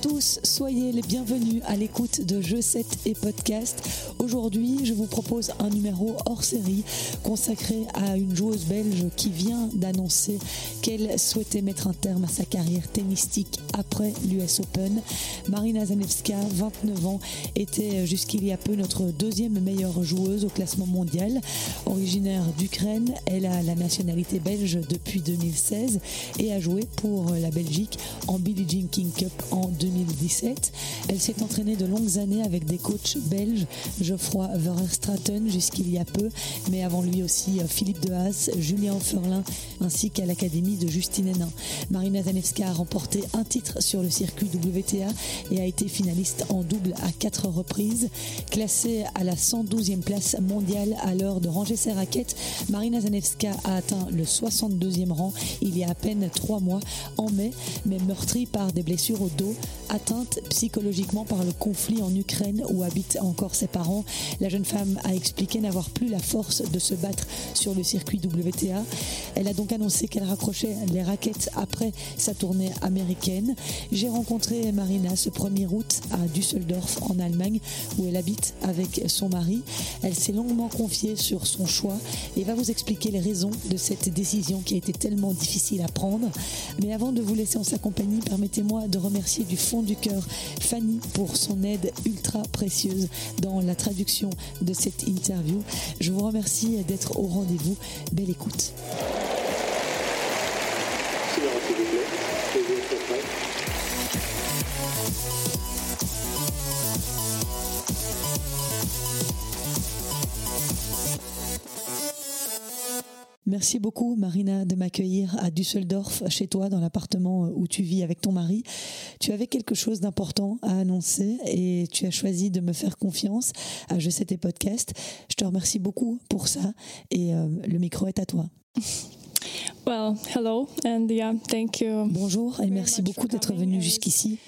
tous, soyez les bienvenus à l'écoute de Jeux 7 et podcast. Aujourd'hui, je vous propose un numéro hors série consacré à une joueuse belge qui vient d'annoncer qu'elle souhaitait mettre un terme à sa carrière tennistique après l'US Open. Marina Zanevska, 29 ans, était jusqu'il y a peu notre deuxième meilleure joueuse au classement mondial. Originaire d'Ukraine, elle a la nationalité belge depuis 2016 et a joué pour la Belgique en Billie Jean King Cup en 2017. Elle s'est entraînée de longues années avec des coachs belges, Geoffroy Verstraten jusqu'il y a peu, mais avant lui aussi euh, Philippe Dehaas, Julien Ferlin, ainsi qu'à l'académie de Justine Hénin. Marina Zanevska a remporté un titre sur le circuit WTA et a été finaliste en double à quatre reprises. Classée à la 112e place mondiale à l'heure de ranger ses raquettes, Marina Zanevska a atteint le 62e rang il y a à peine trois mois en mai, mais meurtrie par des blessures au dos atteinte psychologiquement par le conflit en Ukraine où habitent encore ses parents. La jeune femme a expliqué n'avoir plus la force de se battre sur le circuit WTA. Elle a donc annoncé qu'elle raccrochait les raquettes après sa tournée américaine. J'ai rencontré Marina ce 1er août à Düsseldorf en Allemagne où elle habite avec son mari. Elle s'est longuement confiée sur son choix et va vous expliquer les raisons de cette décision qui a été tellement difficile à prendre. Mais avant de vous laisser en sa compagnie, permettez-moi de remercier du fond du cœur Fanny pour son aide ultra précieuse dans la traduction de cette interview. Je vous remercie d'être au rendez-vous. Belle écoute. Beaucoup, Marina, de m'accueillir à Düsseldorf, chez toi, dans l'appartement où tu vis avec ton mari. Tu avais quelque chose d'important à annoncer et tu as choisi de me faire confiance à Je sais tes podcasts. Je te remercie beaucoup pour ça et euh, le micro est à toi. Well, hello and yeah, thank you. Bonjour et merci beaucoup d'être venu jusqu'ici.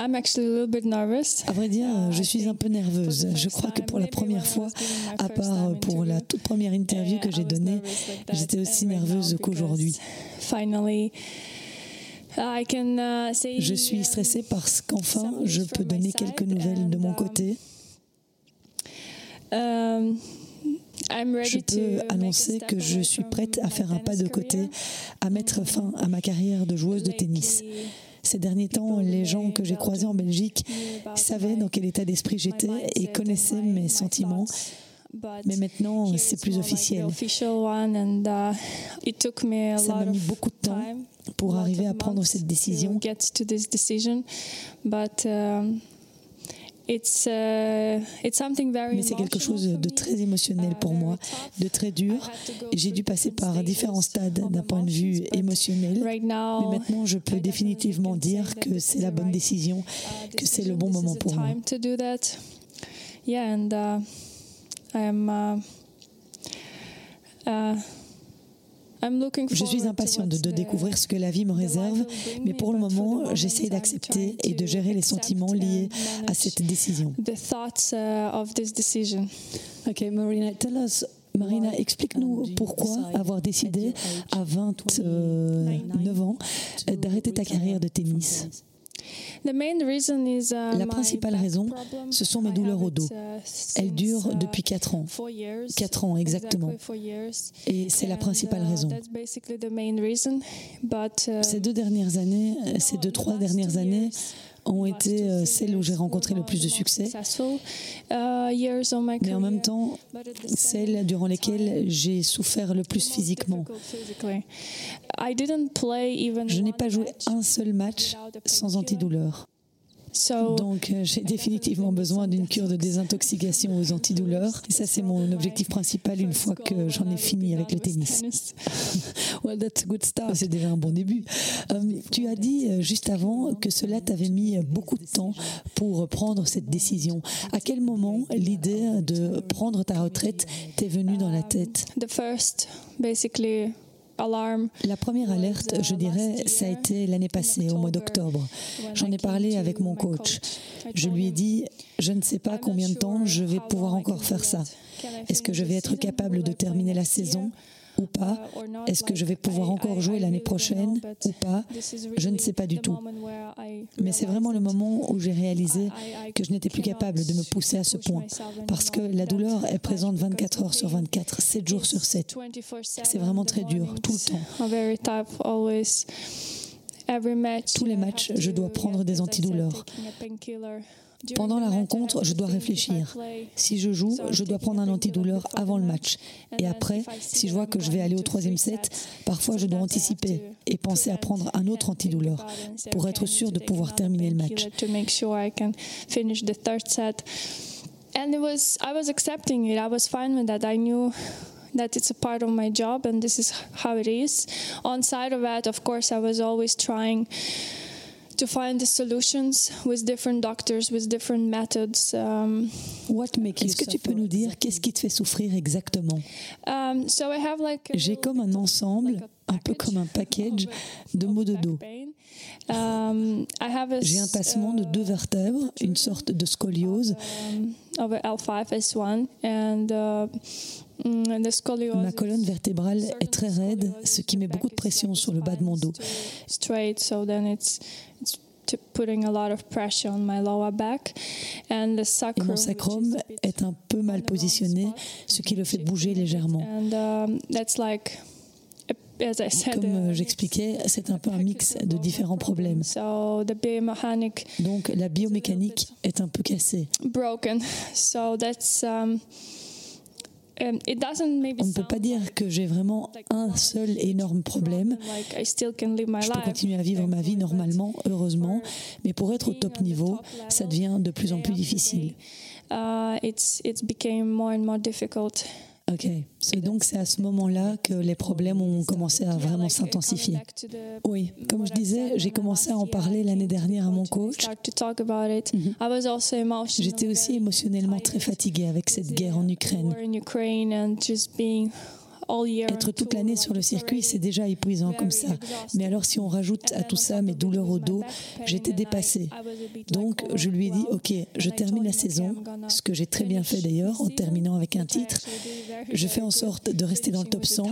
I'm actually a little bit nervous. À vrai dire, je suis un peu nerveuse. Je crois que pour la première fois, à part pour la toute première interview que j'ai donnée, j'étais aussi nerveuse qu'aujourd'hui. Finally. Uh, Je suis stressée parce qu'enfin, je peux donner quelques nouvelles de mon côté. Um, I'm ready Je peux annoncer que je suis prête à faire un pas de côté, à mettre fin à ma carrière de joueuse de tennis. Ces derniers temps, les gens que j'ai croisés en Belgique savaient dans quel état d'esprit j'étais et connaissaient mes sentiments. Mais maintenant, c'est plus officiel. uh, Ça m'a mis beaucoup de temps pour arriver à prendre cette décision. Mais c'est quelque chose de très émotionnel uh, pour very moi, de très I dur. J'ai dû passer par différents stades d'un point de vue émotionnel. Right Mais now, maintenant, je peux I définitivement dire that que c'est la bonne décision, uh, que c'est le bon moment pour moi. Yeah, and uh, I'm. Uh, uh, looking Je suis impatiente de découvrir ce que la vie me réserve, mais pour le moment, j'essaie d'accepter et de gérer les sentiments liés à cette décision. Uh. Ok, Marina, tell us. Marina, explique-nous pourquoi avoir décidé à 29 ans euh, d'arrêter ta carrière de tennis. Uh, La principale raison, ce sont mes douleurs au dos. uh, Elles durent uh, depuis 4 ans. four years. Quatre ans, exactement. Et c'est la principale raison. Ces deux dernières années, euh, ces deux, trois dernières années ont été euh, celles où j'ai rencontré le plus de succès, mais en même temps, celles durant lesquelles j'ai souffert le plus physiquement. Je n'ai pas joué un seul match sans antidouleur. So Donc euh, j'ai définitivement besoin d'une cure de désintoxication aux antidouleurs. Et ça, c'est mon objectif principal une fois que j'en ai fini avec le tennis. Well, that's a good start. C'est déjà un bon début. Euh, tu as dit euh, juste avant que cela t'avait mis beaucoup de temps pour prendre cette décision. À quel moment l'idée de prendre ta retraite t'est venue dans la tête? The first, basically. La première alerte, je dirais, ça a été l'année passée, au mois d'octobre. J'en ai parlé avec mon coach. Je lui ai dit, je ne sais pas combien de temps je vais pouvoir encore faire ça. Est-ce que je vais être capable de terminer la saison? Ou pas Est-ce que je vais pouvoir encore jouer l'année prochaine ou pas Je ne sais pas du tout. Mais c'est vraiment le moment où j'ai réalisé que je n'étais plus capable de me pousser à ce point parce que la douleur est présente 24 heures sur 24, 7 jours sur 7. C'est vraiment très dur, tout le temps. Tous les matchs, je dois prendre des antidouleurs. Pendant la rencontre, je dois réfléchir. Si je joue, je dois prendre un antidouleur avant le match. Et après, si je vois que je vais aller au troisième set, parfois je dois anticiper et penser à prendre un autre antidouleur pour être sûr de pouvoir terminer le match. And it was, I was accepting it. I was fine with that. I knew that it's a part of my job and this is how it is. On side of that, of course, I was always trying to find the solutions with different doctors, with different methods. Um, What makes Est-ce que tu peux nous dire qu'est-ce qui te fait souffrir exactement? Um, so I have like J'ai comme un ensemble, un peu comme un package de maux de dos. Um, J'ai un tassement de deux vertèbres, une sorte de scoliose. Um, L5S1 and, uh, Ma colonne vertébrale est très raide, ce qui met beaucoup de pression sur le bas de mon dos. Et mon sacrum est un peu mal positionné, ce qui le fait bouger légèrement. Um, that's like comme euh, j'expliquais, c'est un peu un mix de différents problèmes. Donc la biomécanique est un peu cassée. On ne peut pas dire que j'ai vraiment un seul énorme problème. Je peux continuer à vivre ma vie normalement, heureusement, mais pour être au top niveau, ça devient de plus en plus difficile. Ok. Et donc c'est à ce moment-là que les problèmes ont commencé à vraiment s'intensifier. Oui, comme je disais, j'ai commencé à en parler l'année dernière à mon coach. Mhm. J'étais aussi émotionnellement très fatiguée avec cette guerre en Ukraine. Être toute l'année sur le circuit, c'est déjà épuisant comme ça. Mais alors si on rajoute à tout ça mes douleurs au dos, j'étais dépassée. Donc je lui ai dit, ok, je termine la saison, ce que j'ai très bien fait d'ailleurs en terminant avec un titre. Je fais en sorte de rester dans le top 100.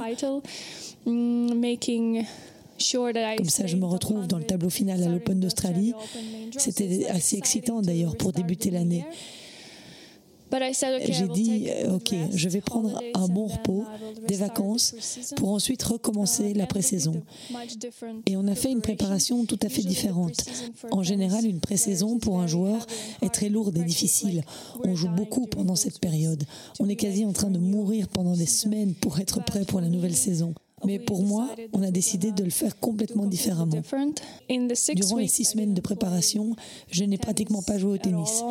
Comme ça, je me retrouve dans le tableau final à l'Open d'Australie. C'était assez excitant d'ailleurs pour débuter l'année. J'ai dit, ok, je vais prendre un bon repos, des vacances, pour ensuite recommencer la pré-saison. Et on a fait une préparation tout à fait différente. En général, une pré-saison pour un joueur est très lourde et difficile. On joue beaucoup pendant cette période. On est quasi en train de mourir pendant des semaines pour être prêt pour la nouvelle saison. Mais pour moi, on a décidé de le faire complètement différemment. Durant les six semaines de préparation, je n'ai pratiquement pas joué au tennis.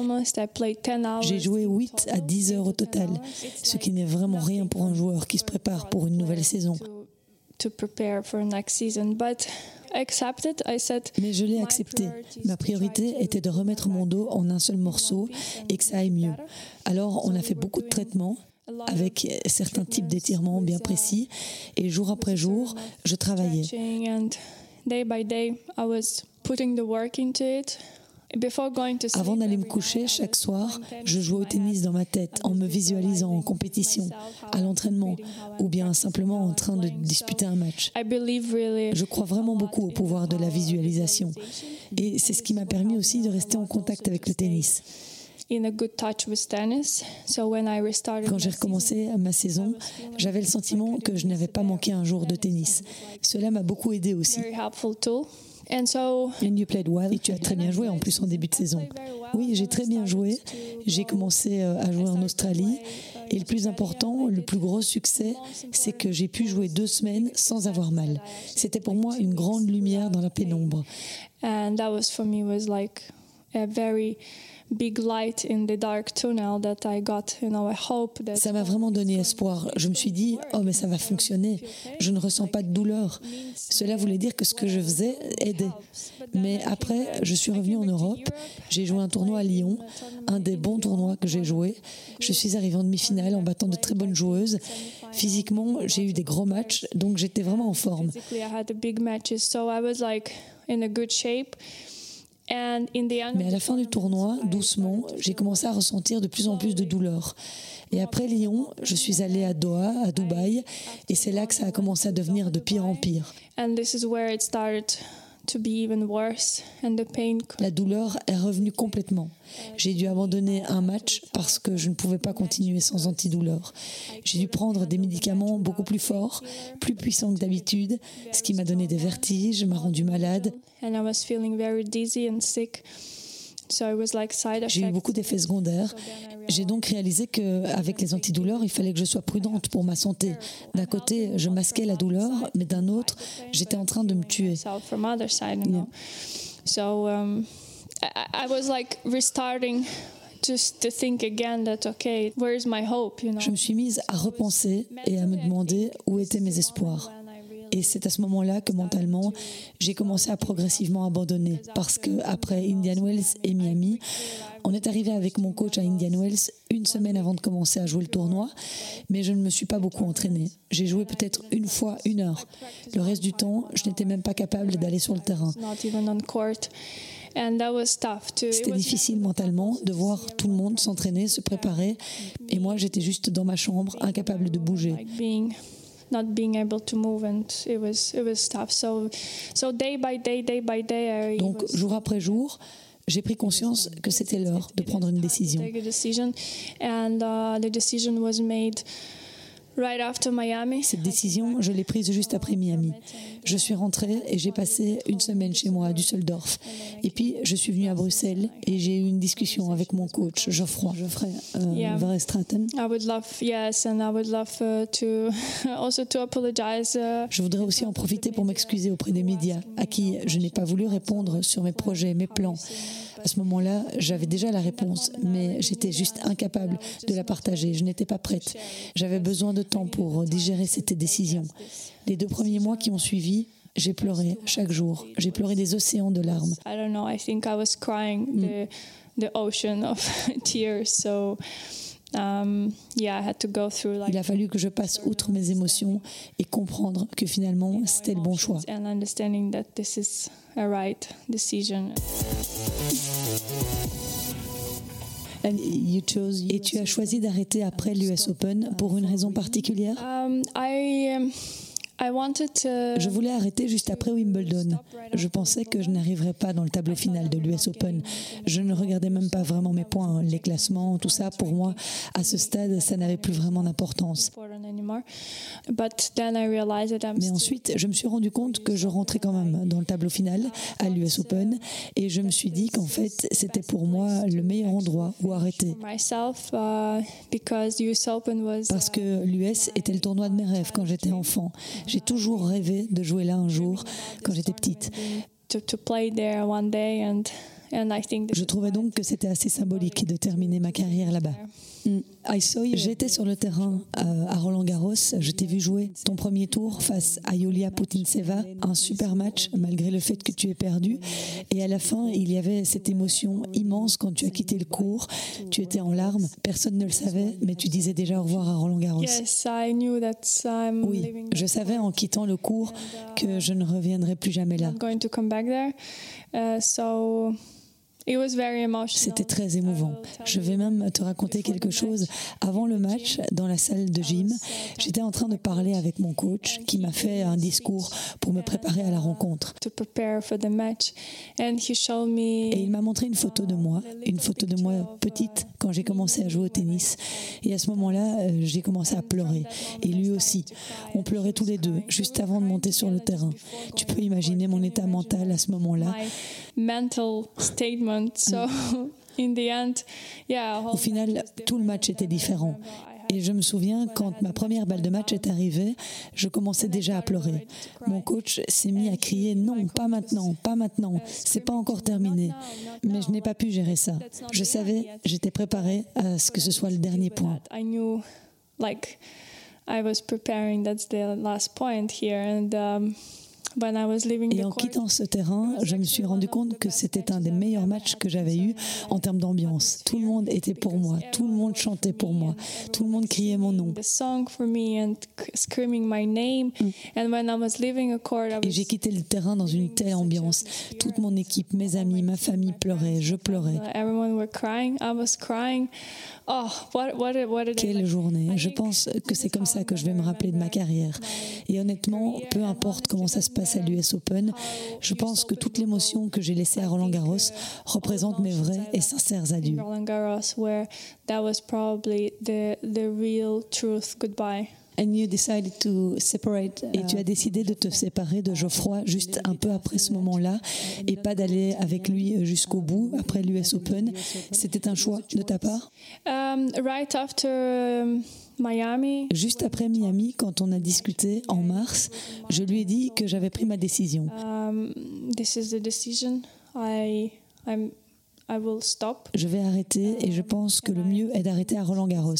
J'ai joué 8 à 10 heures au total, ce qui n'est vraiment rien pour un joueur qui se prépare pour une nouvelle saison. Mais je l'ai accepté. Ma priorité était de remettre mon dos en un seul morceau et que ça aille mieux. Alors, on a fait beaucoup de traitements avec certains types d'étirements bien précis. Et jour après jour, je travaillais. Avant d'aller me coucher chaque soir, je jouais au tennis dans ma tête en me visualisant en compétition, à l'entraînement ou bien simplement en train de disputer un match. Je crois vraiment beaucoup au pouvoir de la visualisation et c'est ce qui m'a permis aussi de rester en contact avec le tennis. Quand j'ai recommencé ma saison, j'avais le sentiment que je n'avais pas manqué un jour de tennis. Cela m'a beaucoup aidé aussi. And you played well. Et tu as très bien joué en plus en début de saison. Oui, j'ai très bien joué. J'ai commencé euh, à jouer en Australie. Et le plus important, le plus gros succès, c'est que j'ai pu jouer deux semaines sans avoir mal. C'était pour moi une grande lumière dans la pénombre. And that was for me was like a very ça m'a vraiment donné espoir. Je me suis dit, oh mais ça va fonctionner. Je ne ressens pas de douleur. Cela voulait dire que ce que je faisais aidait. Mais après, je suis revenue en Europe. J'ai joué un tournoi à Lyon, un des bons tournois que j'ai joué. Je suis arrivée en demi-finale en battant de très bonnes joueuses. Physiquement, j'ai eu des gros matchs, donc j'étais vraiment en forme. Mais à la fin du tournoi, doucement, j'ai commencé à ressentir de plus en plus de douleurs. Et après Lyon, je suis allée à Doha, à Dubaï, et c'est là que ça a commencé à devenir de pire en pire. And this is where it started to be even worse and the pain La douleur est revenue complètement. J'ai dû abandonner un match parce que je ne pouvais pas continuer sans antidouleur. J'ai dû prendre des médicaments beaucoup plus forts, plus puissants que d'habitude, ce qui m'a donné des vertiges, m'a rendu malade. and I was feeling very dizzy and sick. J'ai eu beaucoup d'effets secondaires. J'ai donc réalisé qu'avec les antidouleurs, il fallait que je sois prudente pour ma santé. D'un côté, je masquais la douleur, mais d'un autre, j'étais en train de me tuer. Je me suis mise à repenser et à me demander où étaient mes espoirs. Et c'est à ce moment-là que mentalement, j'ai commencé à progressivement abandonner. Parce que après Indian Wells et Miami, on est arrivé avec mon coach à Indian Wells une semaine avant de commencer à jouer le tournoi, mais je ne me suis pas beaucoup entraînée. J'ai joué peut-être une fois une heure. Le reste du temps, je n'étais même pas capable d'aller sur le terrain. C'était was difficile mentalement de voir tout le monde s'entraîner, se préparer, et moi j'étais juste dans ma chambre, incapable de bouger. Not being able to move and it was it was tough so so day by day day by day I Donc was jour après jour, j'ai pris conscience que c'était l'heure de prendre une décision. take a decision and uh, the decision was made Cette décision, je l'ai prise juste après Miami. Je suis rentrée et j'ai passé une semaine chez moi à Düsseldorf. Et puis, je suis venue à Bruxelles et j'ai eu une discussion avec mon coach, Geoffroy, Geoffrey euh, Yeah. Verstraeten. I would love yes and I would love to also to apologize Je voudrais aussi en profiter pour m'excuser auprès des médias, à qui je n'ai pas voulu répondre sur mes projets, mes plans. À ce moment-là, j'avais déjà la réponse, mais j'étais juste incapable de la partager. Je n'étais pas prête. J'avais besoin de temps pour digérer cette décision. Les deux premiers mois qui ont suivi, j'ai pleuré chaque jour. J'ai pleuré des océans de larmes. I don't know I think I was crying the the ocean of tears so yeah I had to go through like Il a fallu que je passe outre mes émotions et comprendre que finalement, c'était le bon choix. Et tu as choisi d'arrêter après l'US Open pour une raison particulière Um, um. Je voulais arrêter juste après Wimbledon. Je pensais que je n'arriverais pas dans le tableau final de l'US Open. Je ne regardais même pas vraiment mes points, les classements, tout ça. Pour moi, à ce stade, ça n'avait plus vraiment d'importance. Mais ensuite, je me suis rendu compte que je rentrais quand même dans le tableau final à l'US Open et je me suis dit qu'en fait, c'était pour moi le meilleur endroit où arrêter. uh, Parce que l'US était le tournoi de mes rêves quand j'étais enfant. J'ai toujours rêvé de jouer là un jour quand j'étais petite. Je trouvais donc que c'était assez symbolique de terminer ma carrière là-bas. Mm. J'étais sur le terrain euh, à Roland Garros. Je t'ai vu jouer ton premier tour face à Yulia Putintseva. Un super match malgré le fait que tu aies perdu. Et à la fin, il y avait cette émotion immense quand tu as quitté le cours. Tu étais en larmes. Personne ne le savait, mais tu disais déjà au revoir à Roland Garros. yes I knew that I'm Oui, je savais en quittant le cours que je ne reviendrai plus jamais là. Uh, C'était très émouvant. Je vais même te raconter quelque chose. Avant le match, dans la salle de gym, j'étais en train de parler avec mon coach qui m'a fait un discours pour me préparer à la rencontre. to prepare for the match and he showed me Et il m'a montré une photo de moi, une photo de moi petite quand j'ai commencé à jouer au tennis. Et à ce moment-là, euh, j'ai commencé à pleurer. Et lui aussi. On pleurait tous les deux, juste avant de monter sur le terrain. Tu peux imaginer mon état mental à ce moment-là? my mental statement so in the end yeah Au final, tout le match était différent. Et je me souviens, quand ma première balle de match est arrivée, je commençais déjà à pleurer. Mon coach s'est mis à crier non, pas maintenant, pas maintenant, c'est pas encore terminé. Mais je n'ai pas pu gérer ça. Je savais, j'étais préparée à ce que ce soit le dernier point. I knew, like, I was preparing. That's the last point here, and um, when I was leaving Et the en quittant ce terrain, je me suis rendu compte que c'était un des meilleurs matchs que j'avais eu en termes d'ambiance. Tout le monde était pour moi, tout le monde chantait pour moi, tout le monde criait mon nom. I Et j'ai quitté le terrain dans une telle ambiance. Toute mon équipe, mes amis, ma famille pleuraient, je pleurais. Oh! Quelle journée. Je pense que c'est comme ça que je vais me rappeler de ma carrière. Et honnêtement, peu importe comment ça se passe à l'US Open, je pense que toute l'émotion que j'ai laissée à Roland Garros représente mes vrais et sincères adieux. Roland Garros, where that was probably the the real truth goodbye. And you decided to separate. Et tu as décidé de te séparer de Geoffroy juste un peu après ce moment-là et pas d'aller avec lui jusqu'au bout après l'US Open. C'était un choix de ta part? Miami, Juste après Miami, quand on a discuté en mars, je lui ai dit que j'avais pris ma décision. um, this is the decision. I I'm I will stop. Je vais arrêter et je pense que le mieux est d'arrêter à Roland Garros.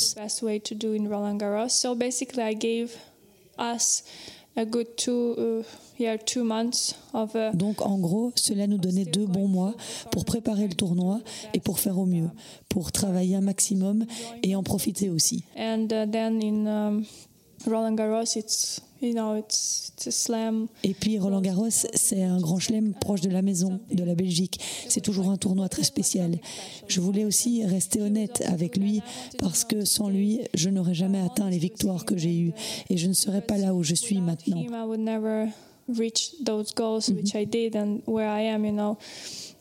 A good two uh, yeah two months of uh, Donc en gros, cela nous donnait deux bons mois pour préparer le tournoi et pour faire au mieux, pour travailler un maximum et en profiter aussi. and uh, then in um, Roland Garros, it's you know it's it's a slam. Et puis Roland Garros, c'est un grand chelem proche de la maison, de la Belgique. C'est toujours un tournoi très spécial. Je voulais aussi rester honnête avec lui parce que sans lui, je n'aurais jamais atteint les victoires que j'ai eues et je ne serais pas là où je suis maintenant. Him, I would never reach those goals which I did and where I am. You know,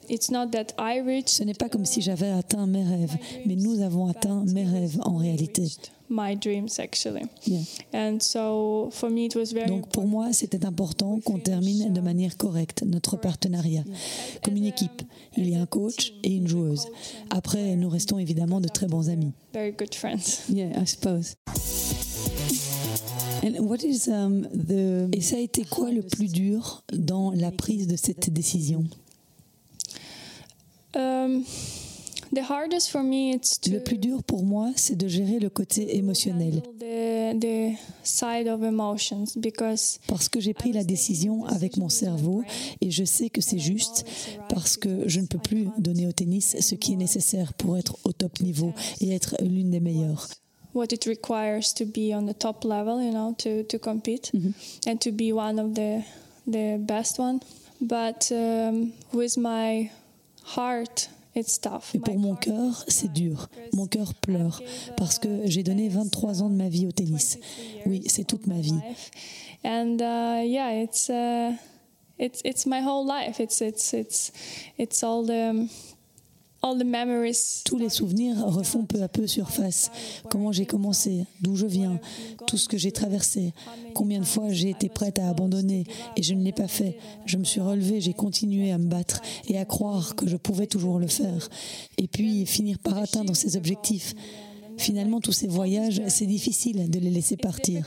it's not that I reached Ce n'est pas comme si j'avais atteint mes rêves, mais nous avons atteint mes rêves en réalité. My dreams actually. Yeah. And so for me, it was very Donc pour moi, c'était important qu'on termine de manière correcte notre partenariat. Comme une équipe, il y a un coach et une joueuse. Après, nous restons évidemment de très bons amis. very good friends. yeah, I suppose. And what is um, the Et ça a été quoi le plus dur dans la prise de cette décision? Um, Le plus dur pour moi, c'est de gérer le côté émotionnel. handle the the side of emotions because Parce que j'ai pris la décision avec mon cerveau et je sais que c'est juste parce que je ne peux plus donner au tennis ce qui est nécessaire pour être au top niveau et être l'une des meilleures. what it requires to be on the top level, you know, to, to compete and to be one of the the best one. But um, with my heart, Et pour mon cœur, c'est dur. Mon cœur pleure parce que j'ai donné 23 ans de ma vie au tennis. Oui, c'est toute ma vie. And uh, yeah, it's uh, it's it's my whole life. It's it's it's it's all the. Tous les souvenirs refont peu à peu surface. Comment j'ai commencé, d'où je viens, tout ce que j'ai traversé, combien de fois j'ai été prête à abandonner et je ne l'ai pas fait. Je me suis relevée, j'ai continué à me battre et à croire que je pouvais toujours le faire. Et puis finir par atteindre ces objectifs. Finalement, tous ces voyages, c'est difficile de les laisser partir.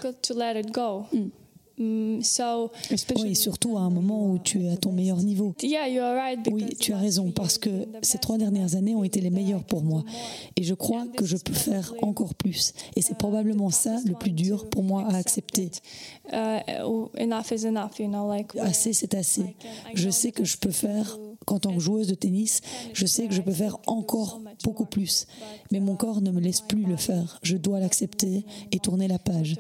Mm, so Oui, surtout à un moment où tu es à ton meilleur niveau. yeah, you are right. Oui, tu as raison, parce que ces trois dernières années ont été les meilleures pour moi. Et je crois que je peux faire encore plus. Et c'est probablement ça le plus dur pour moi à accepter. uh, enough is enough. You know, like Assez, c'est assez. Je sais que je peux faire, qu'en tant que joueuse de tennis, je sais que je peux faire encore beaucoup plus. Mais mon corps ne me laisse plus le faire. Je dois l'accepter et tourner la page.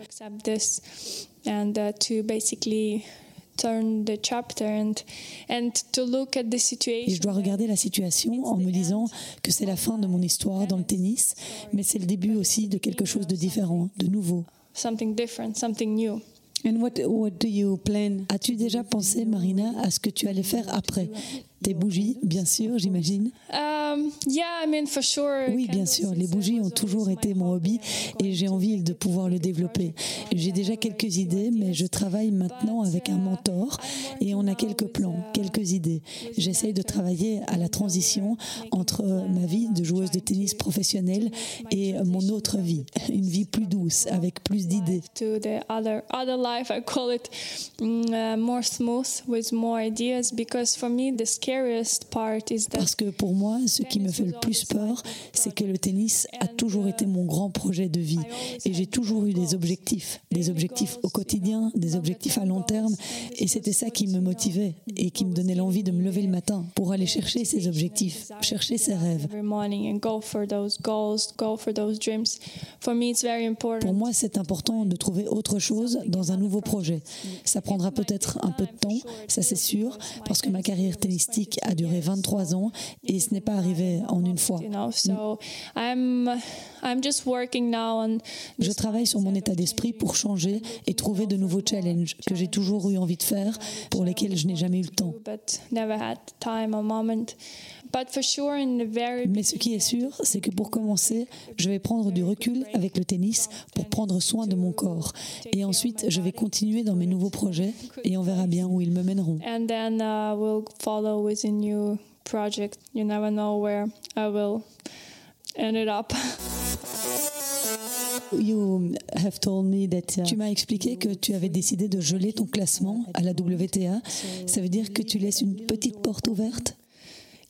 To accept this and uh, to basically turn the chapter and and to look at the Et situation. je dois regarder la situation en me disant que c'est la fin de mon histoire dans le tennis, mais c'est le début aussi de quelque chose de différent, de nouveau. something different, something new. and what what do you plan? As-tu déjà pensé, Marina, à ce que tu allais faire après? Tes bougies, bien sûr, j'imagine. Um. Oui, bien sûr, les bougies ont was toujours été mon hobby hobby. et j'ai envie de pouvoir le développer. J'ai déjà quelques idées, mais je travaille maintenant avec un mentor et on a quelques plans, quelques idées. J'essaye de travailler à la transition entre ma vie de joueuse de tennis professionnelle et mon autre vie, une vie plus douce, avec plus d'idées. Uh, Parce que pour moi, ce qui me fait le plus peur, c'est que le tennis a toujours été mon grand projet de vie. Et j'ai toujours eu des objectifs, des objectifs au quotidien, des objectifs à long terme. Et c'était ça qui me motivait et qui me donnait l'envie de me lever le matin pour aller chercher ces objectifs, chercher ces rêves. Pour moi, c'est important de trouver autre chose dans un nouveau projet. Ça prendra peut-être un peu de temps, ça c'est sûr, parce que ma carrière tennistique a duré 23 ans et ce n'est pas arrivé en une fois. Je travaille sur mon état d'esprit pour changer et trouver de nouveaux challenges que j'ai toujours eu envie de faire, pour lesquels je n'ai jamais eu le temps. But for sure, in the very Mais ce qui est sûr, c'est que pour commencer, je vais prendre du recul avec le tennis pour prendre soin de mon corps. Et ensuite, je vais continuer dans mes nouveau projets et on verra bien où ils me mèneront. and then uh, we'll follow with a new project. You never know where I will end it up. You have told me that uh, Tu m'as expliqué que tu avais décidé de geler ton classement à la WTA. Ça veut dire que tu laisses une petite porte ouverte?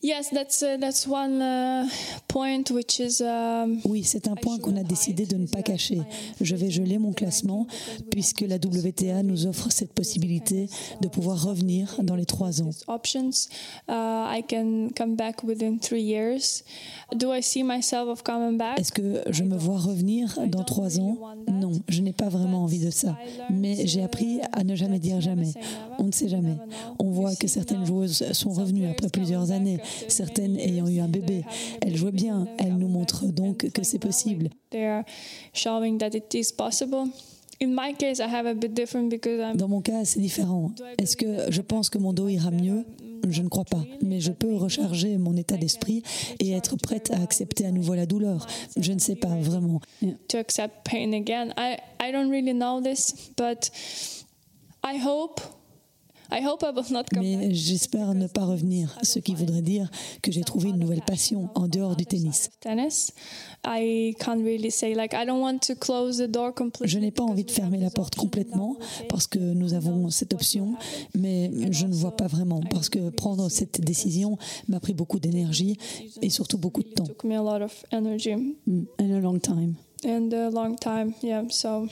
Yes, that's uh, that's one uh, point which is. Um, Oui, c'est un point qu'on a décidé de ne pas cacher. Je vais geler mon classement puisque la WTA nous offre cette possibilité de pouvoir revenir dans les trois ans. options. Uh, I can come back within three years. Do I see myself of coming back? Est-ce que je me vois revenir dans trois ans? Non, je n'ai pas vraiment envie de ça. Mais j'ai appris à ne jamais dire jamais. On ne sait jamais. On voit que certaines joueuses sont revenues après plusieurs années, certaines ayant eu un bébé. Elles jouent bien, elles nous montrent donc que c'est possible. They're showing that it is possible. In my case, I have a bit different because I'm. Dans mon cas, c'est différent. Est-ce que je pense que mon dos ira mieux? Je ne crois pas. Mais je peux recharger mon état d'esprit et être prête à accepter à nouveau la douleur. Je ne sais pas vraiment. to accept pain again. I, I don't really know this, but I hope Mais j'espère ne pas revenir, ce qui voudrait dire que j'ai trouvé une nouvelle passion en dehors du tennis. Tennis. I can't really say like I don't want to close the door completely. Je n'ai pas envie de fermer la porte complètement parce que nous avons cette option, mais je ne vois pas vraiment parce que prendre cette décision m'a pris beaucoup d'énergie et surtout beaucoup de temps. took me a lot of energy mm, a long time. and a long time. Yeah, so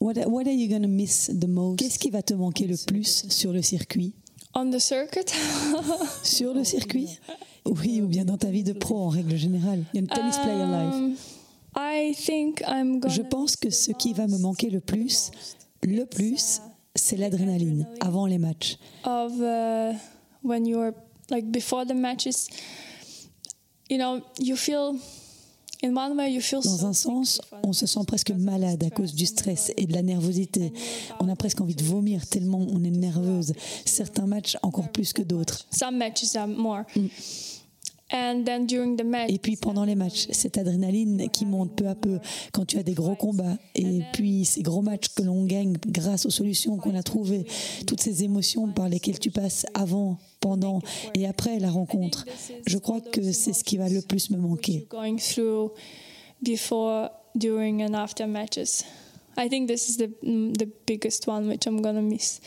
What what are you going to miss the most? Qu'est-ce qui va te manquer le plus sur le circuit? On the circuit? Sur le circuit? Oui, ou bien dans ta vie de pro en règle générale. In tennis player life. Um, I think I'm gonna Je pense que ce qui va me manquer le plus, le plus, c'est l'adrénaline avant les matchs. of uh, when you're like before the matches you know you feel Dans un sens, on se sent presque malade à cause du stress et de la nervosité. On a presque envie de vomir tellement on est nerveuse. Certains matchs encore plus que d'autres. some matches are more and then during the match Et puis pendant les matchs, cette adrénaline qui monte peu à peu quand tu as des gros combats et puis ces gros matchs que l'on gagne grâce aux solutions qu'on a trouvées, toutes ces émotions par lesquelles tu passes avant, pendant et après la rencontre. Je crois que c'est ce qui va le plus me manquer. going through before during and after matches? I think this is the the biggest one which I'm gonna miss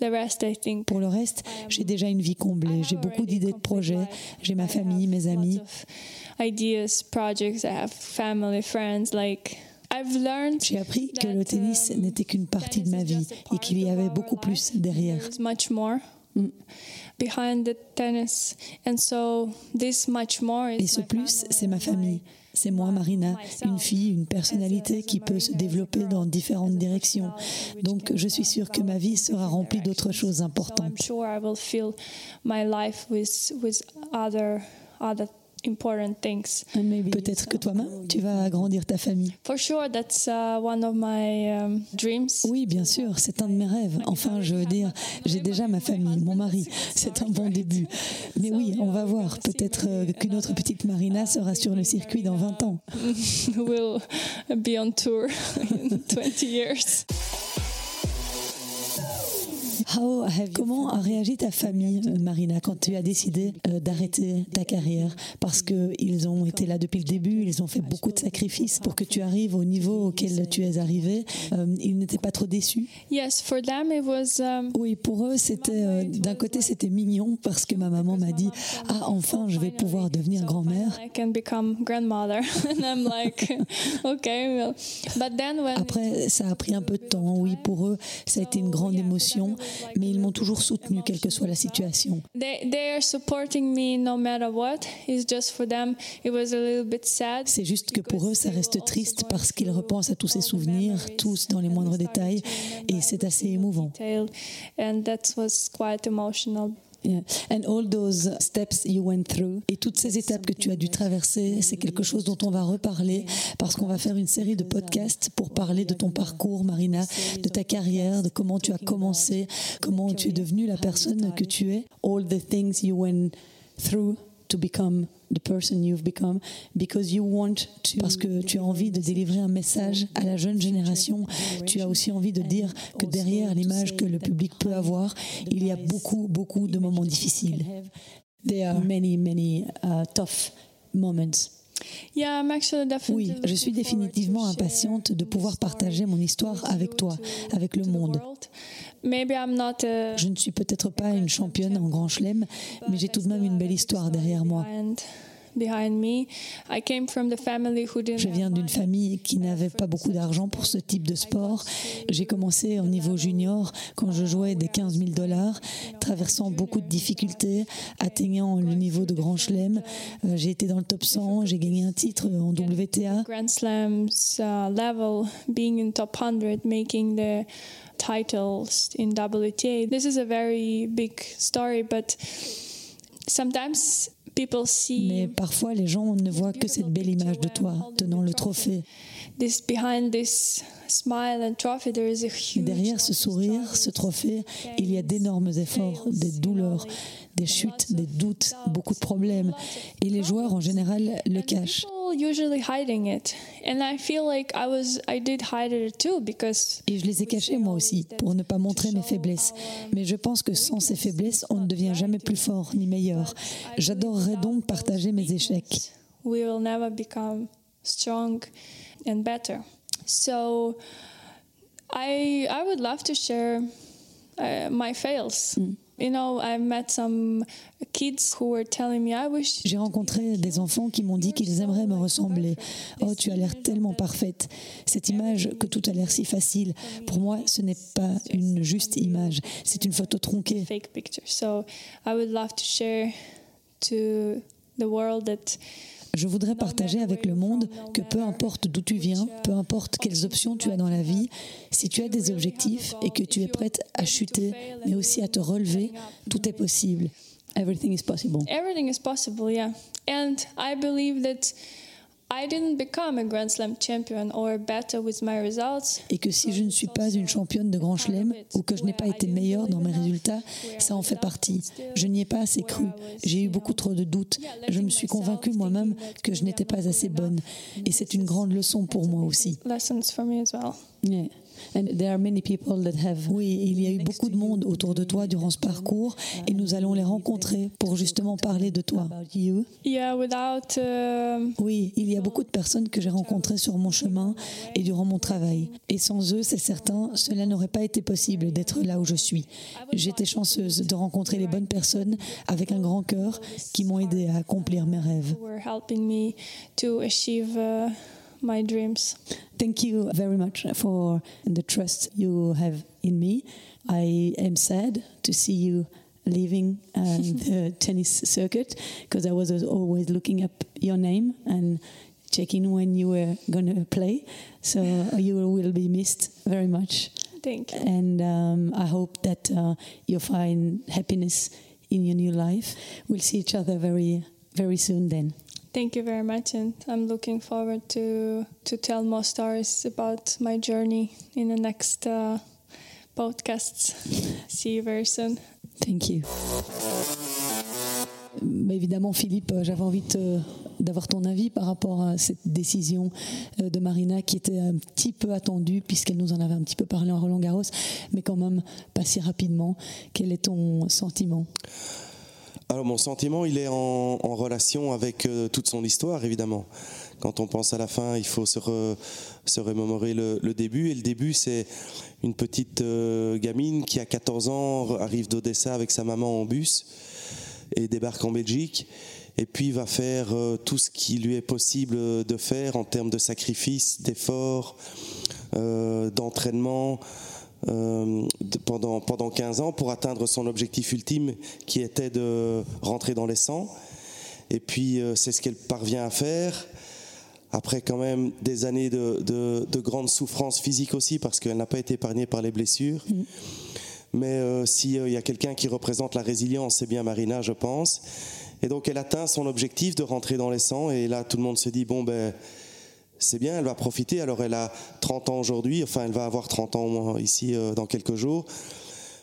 the rest I think Pour le reste, j'ai déjà une vie comblée, j'ai beaucoup d'idées de projets, j'ai ma famille, mes amis. lots of ideas, projects. I have family, friends. Like I've learned J'ai appris que le tennis n'était qu'une partie de ma vie et qu'il y avait beaucoup plus derrière. there's much more behind the tennis, and so this much more Et ce plus, c'est ma famille. C'est moi, Marina, une fille, une personnalité qui peut se développer dans différentes directions. Donc, je suis sûre que ma vie sera remplie d'autres choses importantes. Important things. Peut-être que toi-même, tu vas agrandir ta famille. For sure, that's uh, one of my um, dreams. Oui, bien sûr, c'est un de mes rêves. Enfin, je veux dire, j'ai déjà ma famille, mon mari. C'est un bon début. Mais oui, on va voir. Peut-être euh, qu'une autre petite Marina sera sur le circuit dans 20 ans. will be on tour in 20 years. How have you Comment a réagi ta famille, Marina, quand tu as décidé euh, d'arrêter ta carrière? Parce qu'ils ont été là depuis le début, ils ont fait beaucoup de sacrifices pour que tu arrives au niveau auquel tu es arrivé. Euh, ils n'étaient pas trop déçus? Yes, for them it was. Um, Oui, pour eux, c'était euh, d'un côté c'était mignon parce que ma maman m'a dit ah enfin je vais pouvoir devenir grand-mère. I can become grandmother, and I'm like, okay. Well. But then when Après, ça a pris un peu de temps. Oui, pour eux, ça a été une grande émotion, mais ils m'ont toujours soutenu, quelle que soit la situation. they they are supporting me no matter what, it's just for them it was a little bit sad. C'est juste que pour eux, ça reste triste parce qu'ils repensent à tous ces souvenirs, tous dans les moindres détails, et c'est assez émouvant. Et toutes ces étapes que tu as dû traverser, c'est quelque chose dont on va reparler parce qu'on va faire une série de podcasts pour parler de ton parcours, Marina, de ta carrière, de comment tu as commencé, comment tu es devenue la personne que tu es. All the things you went through to become the person you've become because you want to parce que tu as envie de délivrer un message à la jeune génération. Tu as aussi envie de dire que derrière l'image que le public peut avoir il y a beaucoup beaucoup de moments difficiles. There are many many uh, tough moments Oui, je suis définitivement impatiente de pouvoir partager mon histoire avec toi, avec le monde. world. Maybe I'm not a Je ne suis peut-être pas une championne en grand chelem, mais j'ai tout de même une belle histoire derrière moi. Behind, behind me. I came from the family who didn't Je viens d'une famille qui n'avait pas beaucoup d'argent pour ce type de sport. J'ai commencé au niveau junior quand je jouais des 15 000 dollars, traversant beaucoup de difficultés, atteignant le niveau de grand chelem. Euh, J'ai été dans le top 100, j'ai gagné un titre en WTA. Grand Slams uh, level, being in top 100, making the titles in WTA. This is a very big story, but sometimes Mais parfois, les gens ne voient que cette belle image de toi, tenant le trophée. this behind this smile and trophy. There is a Et huge derrière ce sourire, ce trophée, il y a d'énormes efforts, des douleurs, des chutes, des doutes, beaucoup de problèmes. Et les joueurs, en général, le cachent. Usually hiding it, and I feel like I was I did hide it too because Et je les ai cachés moi aussi, pour ne pas montrer mes faiblesses. Mais je pense que sans ces faiblesses, on ne devient jamais plus fort ni meilleur. J'adorerais donc partager mes échecs. we will never become strong and better. So I I would love to share uh, my fails. You know, I met some kids who were telling me I wish J'ai rencontré des enfants qui m'ont dit qu'ils aimeraient me ressembler. Oh, tu as l'air tellement parfaite. Cette image que tout a l'air si facile, pour moi, ce n'est pas une juste image. C'est une photo tronquée. fake picture. So I would love to share to the world that Je voudrais partager avec le monde que peu importe d'où tu viens, peu importe quelles options tu as dans la vie, si tu as des objectifs et que tu es prête à chuter, mais aussi à te relever, tout est possible. Everything is possible. everything is possible, yeah. And I believe that I didn't become a Grand Slam champion or better with my results. Et que si je ne suis pas une championne de grand chelem ou que je n'ai pas été meilleure dans mes résultats, ça en fait partie. Je n'y ai pas assez cru. J'ai eu beaucoup trop de doutes. Je me suis convaincue moi-même que je n'étais pas assez bonne. Et c'est une grande leçon pour moi aussi. Yeah. And there are many people that have Oui, il y a eu beaucoup de monde autour de toi durant ce parcours et nous allons les rencontrer pour justement parler de toi. about you. Yeah, without um Oui, il y a beaucoup de personnes que j'ai rencontrées sur mon chemin et durant mon travail. Et sans eux, c'est certain, cela n'aurait pas été possible d'être là où je suis. J'étais chanceuse de rencontrer les bonnes personnes avec un grand cœur qui m'ont aidé à accomplir mes rêves. Who were helping me to achieve my dreams. Thank you very much for the trust you have in me. I am sad to see you leaving um, the tennis circuit because I was always looking up your name and checking when you were going to play. So you will be missed very much. Thank you. And um, I hope that uh, you find happiness in your new life. We'll see each other very, very soon then. Thank you very much, and I'm looking forward to to tell more stories about my journey in the next uh, podcasts. See you very soon. Thank you. Mais évidemment, Philippe, j'avais envie d'avoir ton avis par rapport à cette décision de Marina qui était un petit peu attendue puisqu'elle nous en avait un petit peu parlé en Roland Garros, mais quand même pas si rapidement. Quel est ton sentiment? Alors mon sentiment, il est en, relation avec euh, toute son histoire, évidemment. Quand on pense à la fin, il faut se, remémorer le, début. Et le début, c'est une petite euh, gamine qui, a 14 ans, arrive d'Odessa avec sa maman en bus et débarque en Belgique. Et puis va faire euh, tout ce qui lui est possible de faire en termes de sacrifice, d'efforts, d'entraînement. Euh, pendant, pendant 15 ans pour atteindre son objectif ultime qui était de rentrer dans les 100. Et puis euh, c'est ce qu'elle parvient à faire après quand même des années de, de, grandes souffrances physiques aussi parce qu'elle n'a pas été épargnée par les blessures. Mm. Mais euh, s'il y a quelqu'un qui représente la résilience, c'est bien Marina, je pense. Et donc elle atteint son objectif de rentrer dans les 100 et là tout le monde se dit bon ben c'est bien, elle va profiter. Alors elle a 30 ans aujourd'hui, enfin elle va avoir 30 ans ici euh, dans quelques jours.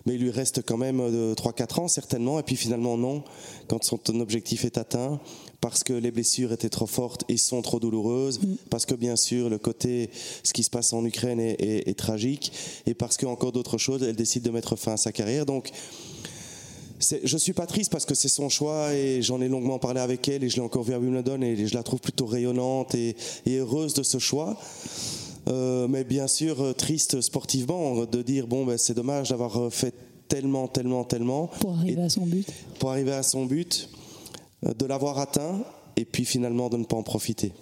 Mais il lui reste quand même 3-4 euh, ans certainement. Et puis finalement non, quand son objectif est atteint, parce que les blessures étaient trop fortes et sont trop douloureuses, mm. parce que bien sûr le côté, ce qui se passe en Ukraine est, est tragique, et parce qu'encore d'autres choses, elle décide de mettre fin à sa carrière. Donc je suis pas triste parce que c'est son choix et j'en ai longuement parlé avec elle et je l'ai encore vu à Wimbledon et je la trouve plutôt rayonnante et, heureuse de ce choix. Euh, mais bien sûr euh, triste sportivement de dire bon ben c'est dommage d'avoir euh, fait tellement tellement tellement pour arriver à son but pour arriver à son but de l'avoir atteint et puis finalement de ne pas en profiter.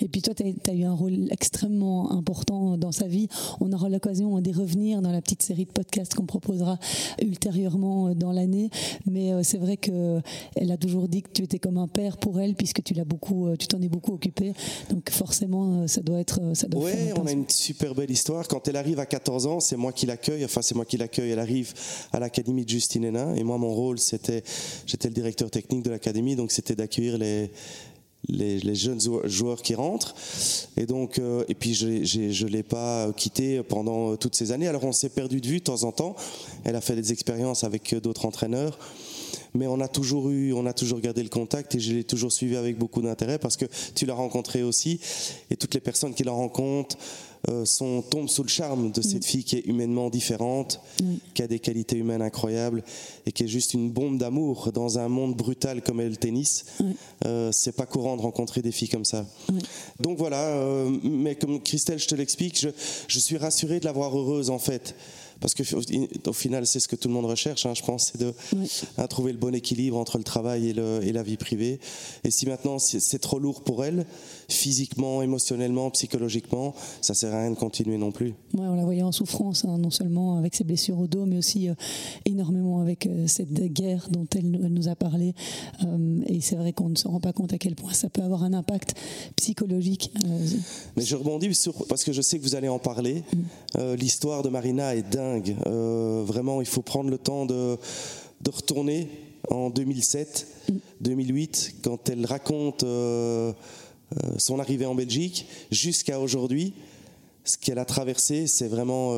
Et puis toi, tu as, eu un rôle extrêmement important dans sa vie. On aura l'occasion d'y revenir dans la petite série de podcasts qu'on proposera ultérieurement dans l'année. Mais euh, c'est vrai qu'elle a toujours dit que tu étais comme un père pour elle, puisque tu l'as beaucoup, euh, tu t'en es beaucoup occupé. Donc forcément, euh, ça doit être. Ça doit ouais, on a une super belle histoire. Quand elle arrive à 14 ans, c'est moi qui l'accueille. Enfin, c'est moi qui l'accueille. Elle arrive à l'académie de Justine Hénin. Et moi, mon rôle, c'était, j'étais le directeur technique de l'académie, donc c'était d'accueillir les les, jeunes joueurs qui rentrent. Et donc, euh, et puis je, ne l'ai pas quitté pendant toutes ces années. Alors on s'est perdu de vue de temps en temps. Elle a fait des expériences avec d'autres entraîneurs. Mais on a toujours eu, on a toujours gardé le contact et je l'ai toujours suivi avec beaucoup d'intérêt parce que tu l'as rencontré aussi et toutes les personnes qui la rencontrent euh, sont, tombent sous le charme de cette mm. fille qui est humainement différente, qui a des qualités humaines incroyables et qui est juste une bombe d'amour dans un monde brutal comme est le tennis. Euh, c'est pas courant de rencontrer des filles comme ça. Donc voilà, euh, mais comme Christelle, je te l'explique, je, je suis rassuré de la voir heureuse en fait parce que au final, c'est ce que tout le monde recherche, hein, je pense, c'est de hein, trouver le bon équilibre entre le travail et, la vie privée. Et si maintenant c'est trop lourd pour elle, physiquement, émotionnellement, psychologiquement, ça sert à rien de continuer non plus. Ouais, on la voyait en souffrance, hein, non seulement avec ses blessures au dos, mais aussi euh, énormément avec euh, cette guerre dont elle, nous a parlé. Euh, et c'est vrai qu'on ne se rend pas compte à quel point ça peut avoir un impact psychologique. mais je rebondis sur, parce que je sais que vous allez en parler. Mm. L'histoire de Marina est dingue euh, vraiment, il faut prendre le temps de, retourner en 2007, 2008, quand elle raconte euh, euh, son arrivée en Belgique, jusqu'à aujourd'hui. Ce qu'elle a traversé, c'est vraiment,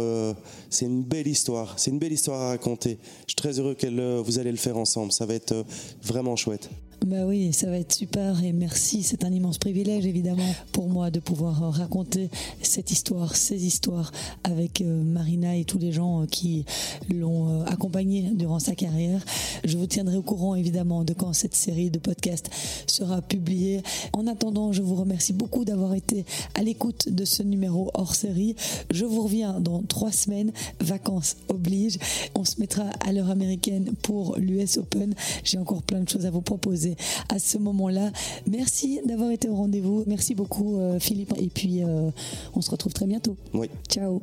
c'est une belle histoire. C'est une belle histoire à raconter. Je suis très heureux que vous allez le faire ensemble. Ça va être vraiment chouette. Bah oui, ça va être super et merci. C'est un immense privilège évidemment pour moi de pouvoir euh, raconter cette histoire, ces histoires avec euh, Marina et tous les gens euh, qui l'ont accompagnée durant sa carrière. Je vous tiendrai au courant évidemment de quand cette série de podcasts sera publiée. En attendant, je vous remercie beaucoup d'avoir été à l'écoute de ce numéro hors série. Je vous reviens dans trois semaines, vacances oblige. On se mettra à l'heure américaine pour l'US Open. J'ai encore plein de choses à vous proposer à ce moment-là. Merci d'avoir été au rendez-vous. Merci beaucoup, euh, Philippe. Et puis, euh, on se retrouve très bientôt. Oui. Ciao.